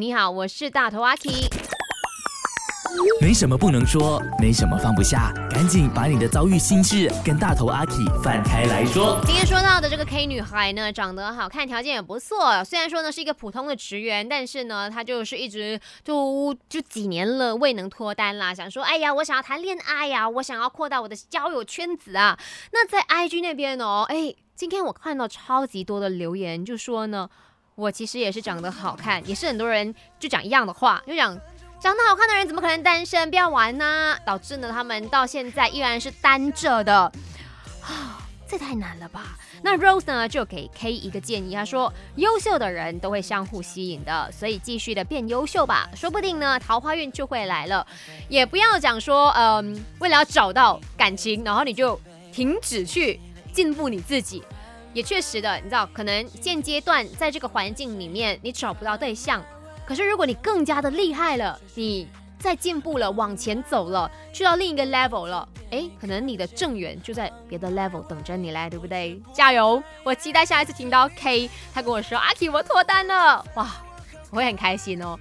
你好，我是大头阿 K。没什么不能说，没什么放不下，赶紧把你的遭遇心事跟大头阿 K 放开来说。今天说到的这个 K 女孩呢，长得好看，条件也不错。虽然说呢是一个普通的职员，但是呢她就是一直就就几年了未能脱单啦。想说，哎呀，我想要谈恋爱呀，我想要扩大我的交友圈子啊。那在 IG 那边哦，哎，今天我看到超级多的留言，就说呢，我其实也是长得好看，也是很多人就讲一样的话，就讲。长得好看的人怎么可能单身？不要玩呢！导致呢，他们到现在依然是单着的啊，这太难了吧？那 Rose 呢，就给 K 一个建议，他说：优秀的人都会相互吸引的，所以继续的变优秀吧，说不定呢，桃花运就会来了。也不要讲说，嗯，为了要找到感情，然后你就停止去进步你自己。也确实的，你知道，可能现阶段在这个环境里面，你找不到对象。可是，如果你更加的厉害了，你再进步了，往前走了，去到另一个 level 了，哎，可能你的正缘就在别的 level 等着你来，对不对？加油！我期待下一次听到 K，他跟我说阿 K 我脱单了，哇，我会很开心哦。